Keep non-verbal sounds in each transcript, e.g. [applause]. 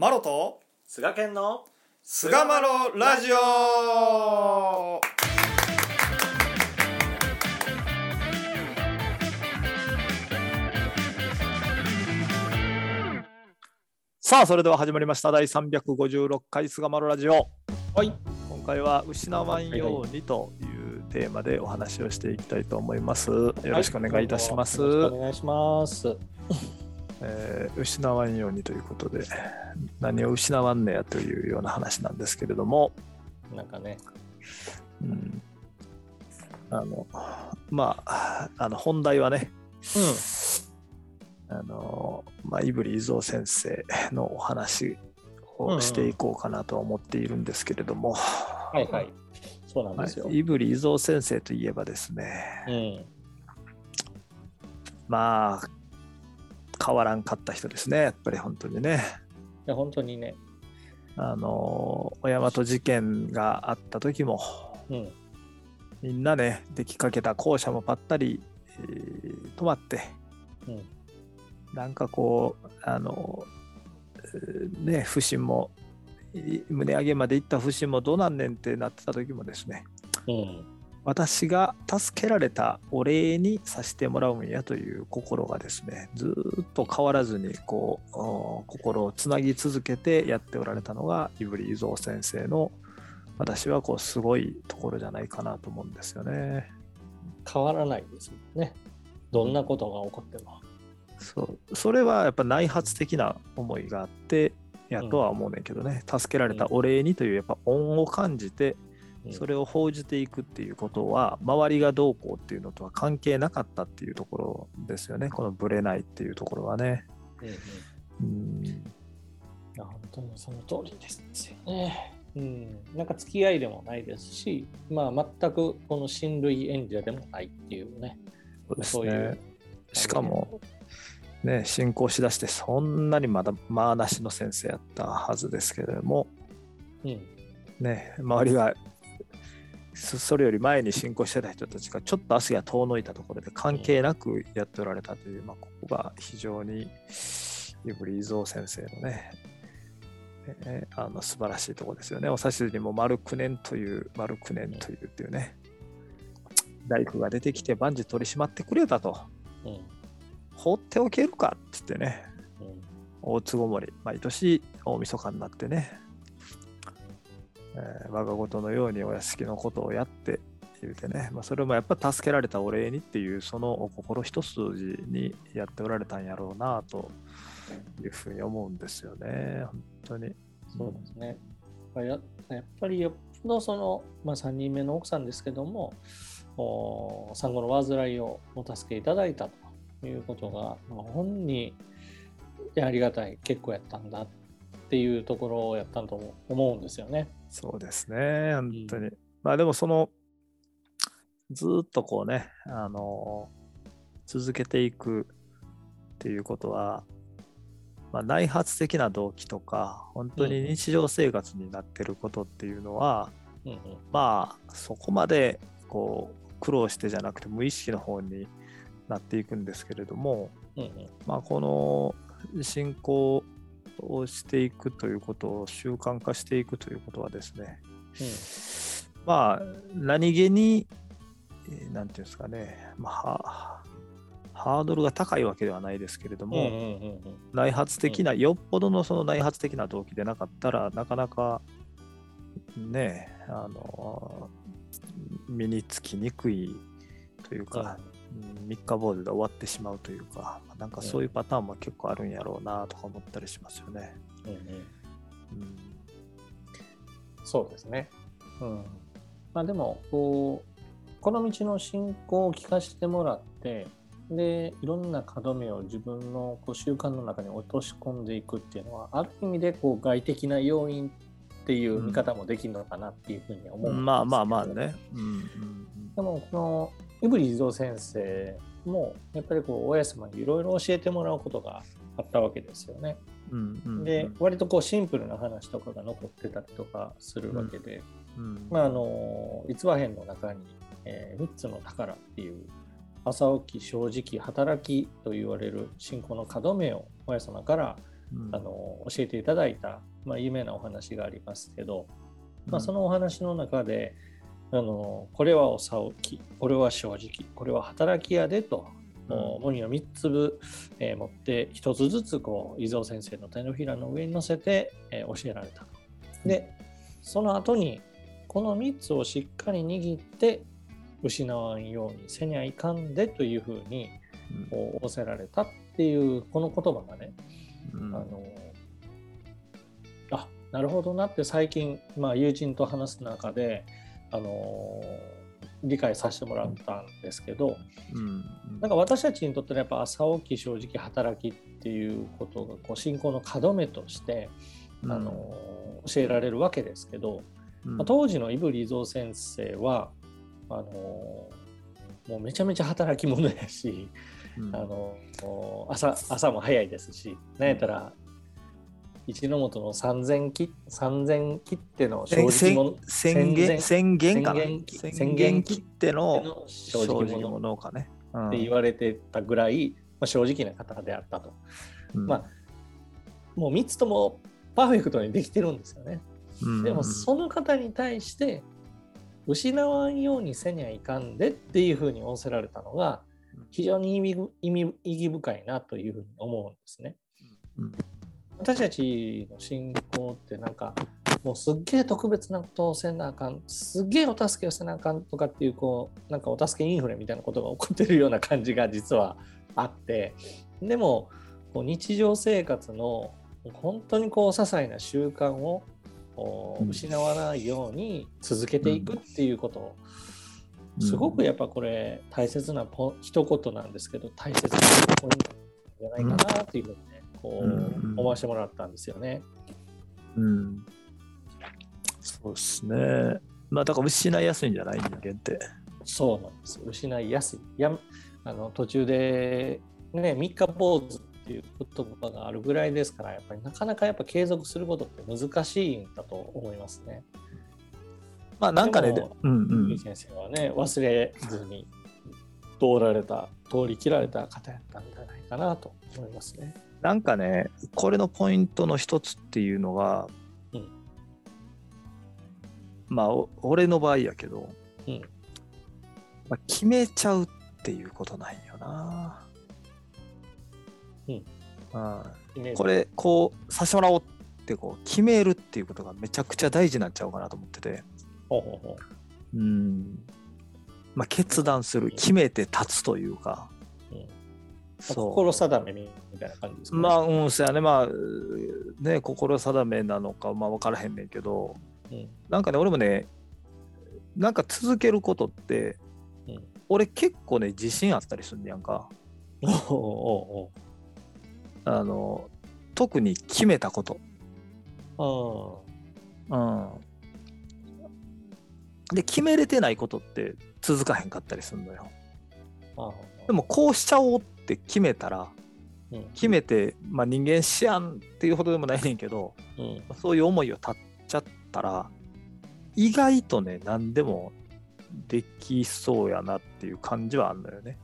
マロと菅健の菅マロラジオ。さあそれでは始まりました。第356回菅マロラジオ。はい。今回は失わんようにというテーマでお話をしていきたいと思います。よろしくお願いいたします、よろしくお願いしますえー失わんようにということで何を失わんねやというような話なんですけれども、なんかね。うん、あのまああの本題はねあの、まあ、胆振伊蔵先生のお話をしていこうかなと思っているんですけれども、はいはい。そうなんはいですよ、胆振伊蔵先生といえばですね。うん。まあ変わらんかった人ですねやっぱり本当にね。いや本当にね。あの小山と事件があった時もうん。みんなね出来かけた校舎もぱったり、えー止まってうん。なんかこうあのえーね不審もい胸上げまでいった不審もどうなんねんってなってた時もですね。うん私が助けられたお礼にさせてもらうんやという心がですねずーっと変わらずにこうお心をつなぎ続けてやっておられたのが胆振伊蔵先生の私はこうすごいところじゃないかなと思うんですよね。変わらないですもんね。どんなことが起こっても。そう。それはやっぱ内発的な思いがあってやとは思うねんけどね、助けられたお礼にというやっぱ恩を感じてうんそれを報じていくっていうことは周りがどうこうっていうのとは関係なかったっていうところですよね。このブレないっていうところはね。うんいや本当にその通りですよね。うん、なんか付き合いでもないですし、まあ、全くこの親類演者でもないっていうね、そうですそういう。ね。しかも、ね、進行しだしてそんなにまだまあなしの先生やったはずですけれども、うん、ね、周りがそそれより前に進行してた人たちがちょっと足が遠のいたところで関係なくやっておられたという、まあ、ここが非常に胆振伊蔵先生のね、えーあの素晴らしいところですよね。お指図にも丸9年という、丸9年というっていうね、大工が出てきて万事取り締まってくれたと、うん、放っておけるかっつってね、うん、大坪森、毎年大晦日になってね、えー我が事のようにお屋敷のことをやって言うてね、まあ、それもやっぱ助けられたお礼にっていうその心一筋にやっておられたんやろうなというふうに思うんですよね、本当に。そうですね。やっぱりよっぽどその、まあ、3人目の奥さんですけども、お産後の患いをお助けいただいたということが、まあ、本にありがたい結構やったんだっていうところをやったと思うんですよね。そうですね、本当に。まあでもその、ずーっとこうね、あの続けていくっていうことは、まあ、内発的な動機とか、本当に日常生活になってることっていうのは、うんうん。まあそこまでこう苦労してじゃなくて無意識の方になっていくんですけれども、うんうん。まあ、この進行をしていくということを習慣化していくということはですね、まあ何気に、えーなんていうんですかね、まあ、はハードルが高いわけではないですけれども、うんうんうんうん。内発的な、よっぽどのその内発的な動機でなかったらなかなかねあの身につきにくいというか、うん三日坊主で終わってしまうというかなんかそういうパターンも結構あるんやろうなとか思ったりしますよね。うんうんうんそうですね。うん。まあでも、こう、この道の進行を聞かせてもらって、で、いろんな歯止めを自分のこう習慣の中に落とし込んでいくっていうのは、ある意味でこう外的な要因っていう見方もできるのかなっていうふうに思うんですけどまあまあまあね。うんうんでも、この胆振伊蔵先生も、やっぱりこう、親様にいろいろ教えてもらうことがあったわけですよね。うんうんうん。で、割とこうシンプルな話とかが残ってたりとかするわけで、うんまあ、あの逸話編の中に、え3つの宝っていう朝起き正直働きと言われる信仰の門目を親様からうん。あの教えていただいた、まあ、有名なお話がありますけど、まあ、その、のお話の中で、あのこれはおさおき、これは正直、ここれは働き屋でと、もう文を3つ分、えー持って、1つずつこう伊蔵先生の手のひらの上に乗せて、えー教えられたと。で、その後に、この3つをしっかり握って、失わんようにせにゃいかんでというふうに仰せられたっていうこの言葉がね、うん。あのあなるほどなって最近、まあ、友人と話す中で、あの理解させてもらったんですけどうん。なんか私たちにとってのやっぱ朝起き正直働きっていうことがこう信仰の門目として、うん。あの教えられるわけですけど、うん。まあ当時の胆振蔵先生はあのもうめちゃめちゃ働き者やし、うん。あの朝朝も早いですし、なんやったら、一の本の3000切3000切っての正直者宣言宣言かな？宣言切ってのの正正直直者者かね。っって言われてたぐらい、まあ、正直な方であったと。まあもう3つともパーフェクトにできてるんですよね。でもその方に対して失わんようにせにゃいかんでっていうふうに仰せられたのが非常に意味ぐ意味意義深いなというふうに思うんですね。うん私たちの信仰ってなんかもうすっげえ特別なことをせなあかんすっげえお助けをせなあかんとかっていうこうなんかお助けインフレみたいなことが起こってるような感じが実はあってでもこう日常生活の本当にこう些細な習慣を失わないように続けていくっていうことをすごくやっぱこれ大切なポ一言なんですけど大切なポイントじゃないかなっていうふうにねこう思わせてもらったんですよね。うんそうですね。まあだから失いやすいんじゃない人間って。そうなんです。失いやすい。やあの途中で、ね、三日坊主っていう言葉があるぐらいですから、やっぱりなかなかやっぱ継続することって難しいんだと思いますね。まあなんかね、うんうん先生はね、忘れずに通られた、通り切られた方やったんじゃないかなと思いますね。なんかね、これのポイントの一つっていうのが、うん。まあお俺の場合やけど、うん。まあ、決めちゃうっていうことなんよな。うん。うん。イメージこれこうさせてもらおうってこう決めるっていうことがめちゃくちゃ大事なんちゃうかなと思ってて。ほうほうほうん。まあ、決断する。決めて立つというか、心定めみたいな感じですか、うまあうんそうやね。まあね心定めなのかまあ分からへんねんけどうん。なんかね俺もねなんか続けることって、うん。俺結構ね自信あったりすんねやんか。おうおうあの特に決めたこと、おううん、で決めれてないことって続かへんかったりするのよ。あああ。でもこうしちゃおうって決めたらうん。決めて、まあ、人間しやんっていうほどでもないねんけどうん。そういう思いを立っちゃったら意外とね何でもできそうやなっていう感じはあるのよね。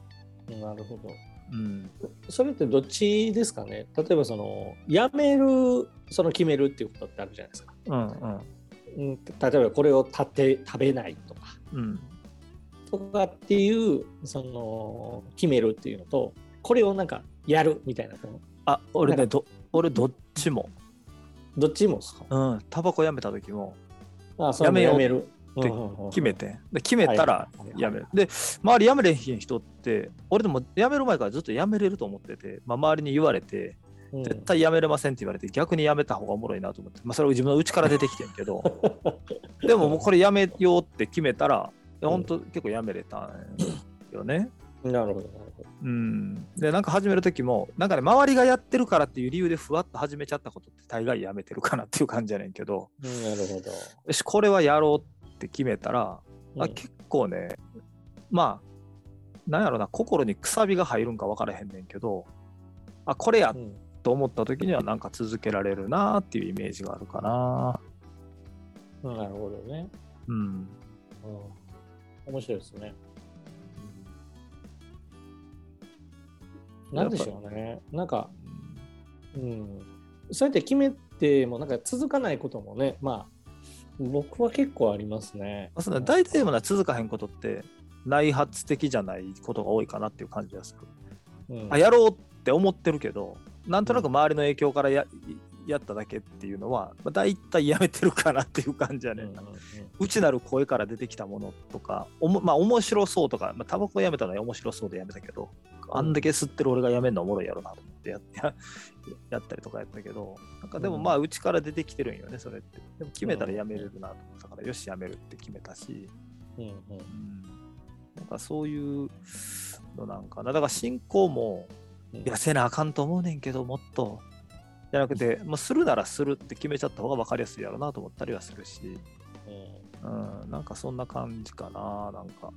なるほど。うん、それってどっちですかね？例えばそのやめるその決めるっていうことってあるじゃないですか。うんうん。うん、例えばこれを立て食べないとか。うん。とかっていうその決めるっていうのとこれをなんかやるみたいなあ俺ねど俺どっちも、どっちもですか？うん、タバコやめた時も。あそやめよう。やめる。てうんうんうん決めて。で決めたらやめる。で周りやめれへん人って俺でもやめる前からずっとやめれると思ってて、まあ、周りに言われてうん。絶対やめれませんって言われて逆にやめた方がおもろいなと思って、まあ、それを自分の内から出てきてんけど。でももうこれやめようって決めたらうん本当結構やめれたんよね。なるほどなるほど。うん、でなんか始める時もなんかね周りがやってるからっていう理由でふわっと始めちゃったことって大概やめてるかなっていう感じやねんけどうんなるほど。よしこれはやろうって決めたら、あうん結構ねまあなんやろな心にくさびが入るんか分からへんねんけどあこれやうんと思った時にはなんか続けられるなっていうイメージがあるかな。うんなるほどね。うん。うん面白いですね。なんでしょうね。なんか、うん、そうやって決めてもなんか続かないこともねまあ僕は結構ありますね。まあ、その大体でもな続かへんことって内発的じゃないことが多いかなっていう感じがする。うんあやろうって思ってるけどなんとなく周りの影響からややっただけっていうのは、まあ、大体やめてるかなっていう感じやね。うんうんうん内なる声から出てきたものとか、おもまあ面白そうとか、まあ、タバコやめたのは面白そうでやめたけど、あんだけ吸ってる俺がやめるのおもろいやろなと思ってやや [laughs] やったりとかやったけど、なんかでもまあ、内から出てきてるんよね、それって。でも決めたらやめれるなと思ったから、よし、やめるって決めたし、うんうん。うん、なんかそういうのなんかな。だから進行も、うん。いや、せなあかんと思うねんけど、もっと。じゃなくて、もうするならするって決めちゃった方が分かりやすいやろなと思ったりはするし、うん、なんかそんな感じかな、なんか。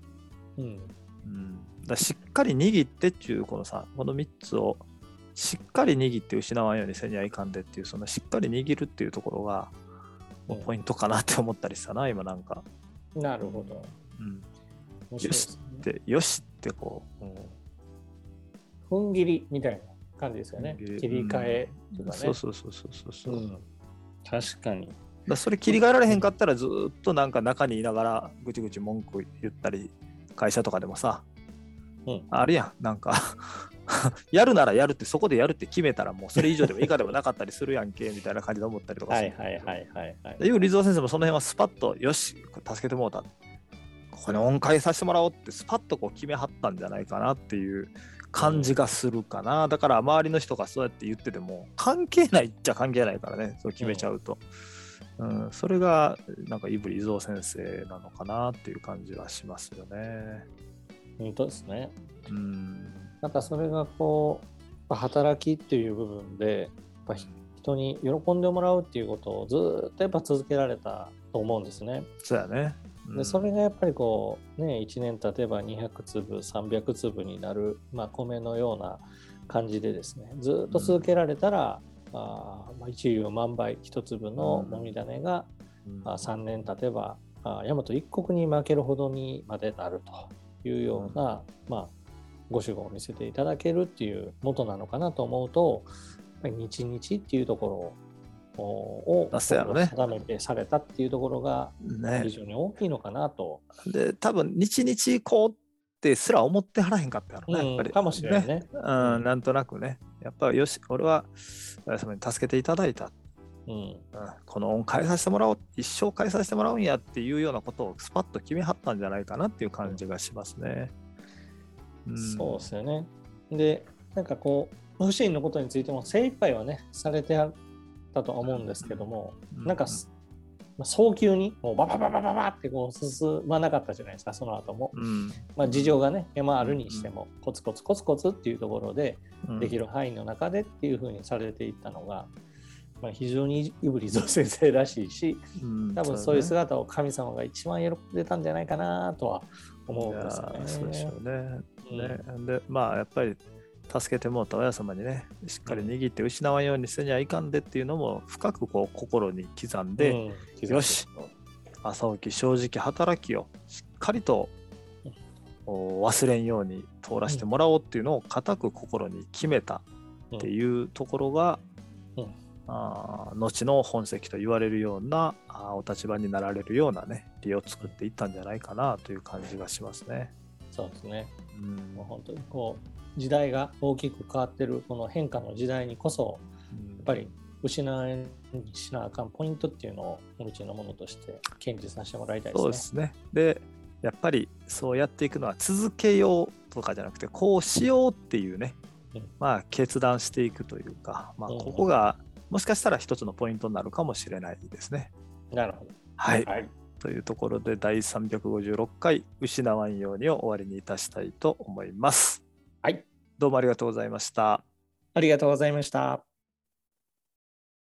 うんうん、だしっかり握ってっていう、このさ、この3つをしっかり握って失わんようにせにはいかんでっていう、そのしっかり握るっていうところが、ポイントかなって思ったりしたな、今なんか。うんなるほど。うん、面白いですねで、よしってこう、踏ん切りみたいな感じですよね。切り替えとかね。そうそうそうそうそうそう。うん確かに。だそれ切り替えられへんかったらずーっとなんか中にいながらぐちぐち文句言ったり会社とかでもさ、うんあるやんなんか [laughs] やるならやるってそこでやるって決めたらもうそれ以上でも以下でもなかったりするやんけみたいな感じで思ったりとかするはいはいはいはいはい。で、いうリゾー先生もその辺はスパッと、よし、助けてもうた。これ恩返しさせてもらおうって、スパッとこう決めはったんじゃないかなっていう感じがするかな。だから周りの人がそうやって言ってても、関係ないっちゃ関係ないからね、そう決めちゃうと。うん、それが、なんか、イブリ伊蔵先生なのかなっていう感じはしますよね。本当ですね。うん。なんかそれがこう、働きっていう部分で、やっぱ人に喜んでもらうっていうことをずーっとやっぱ続けられたと思うんですね。そうやね。うんでそれがやっぱりこうね1年経てば200粒300粒になる、まあ、米のような感じでですねずっと続けられたら、あーまあ、一粒万倍一粒のもみ種が、うん。あ3年経てばあ大和一国に負けるほどにまでなるというような、まあ、ご守護を見せていただけるっていう元なのかなと思うと日々っていうところを定めてされたっていうところがね。非常に大きいのかなと、で、多分日々行こうってすら思ってはらへんかったやろね、やっぱり。うんかもしれないね。うん、なんとなくね。やっぱりよし、俺は親様に助けていただいた。うんうん、この恩返させてもらおう、一生返させてもらうんやっていうようなことをスパッと決めはったんじゃないかなっていう感じがしますね。うん、そうですよね。で、なんかこう、不審のことについても精一杯はね、されてあったとは思うんですけども、うんなんかす、早急にもうババババババってこう進まなかったじゃないですか、その後も。うん、まあ、事情がね、山あるにしても、コツコツコツコツっていうところで、できる範囲の中でっていうふうにされていったのが、まあ、非常にイブリゾ先生らしいし、多分そういう姿を神様が一番喜んでたんじゃないかなとは思うんですよね。ねで、まあ、やっぱり助けてもらった親様にね、しっかり握って失わんようにせにはいかんでっていうのも深くこう心に刻んで、うんよし。朝起き正直働きをしっかりとお忘れんように通らせてもらおうっていうのを固く心に決めたっていうところが、うん。あー後の本籍と言われるようなあーお立場になられるようなね理を作っていったんじゃないかなという感じがしますね。そうですね。うん。もう本当にこう時代が大きく変わってるこの変化の時代にこそやっぱり失わにしなあかんポイントっていうのをうちのものとして堅持させてもらいたいですね。そうですね。でやっぱりそうやっていくのは続けようとかじゃなくてこうしようっていうね、うんまあ決断していくというか、まあ、うんここがもしかしたら一つのポイントになるかもしれないですね。なるほど。はい。はい。というところで第356回失わんようにを終わりにいたしたいと思います。どうもありがとうございました。ありがとうございました。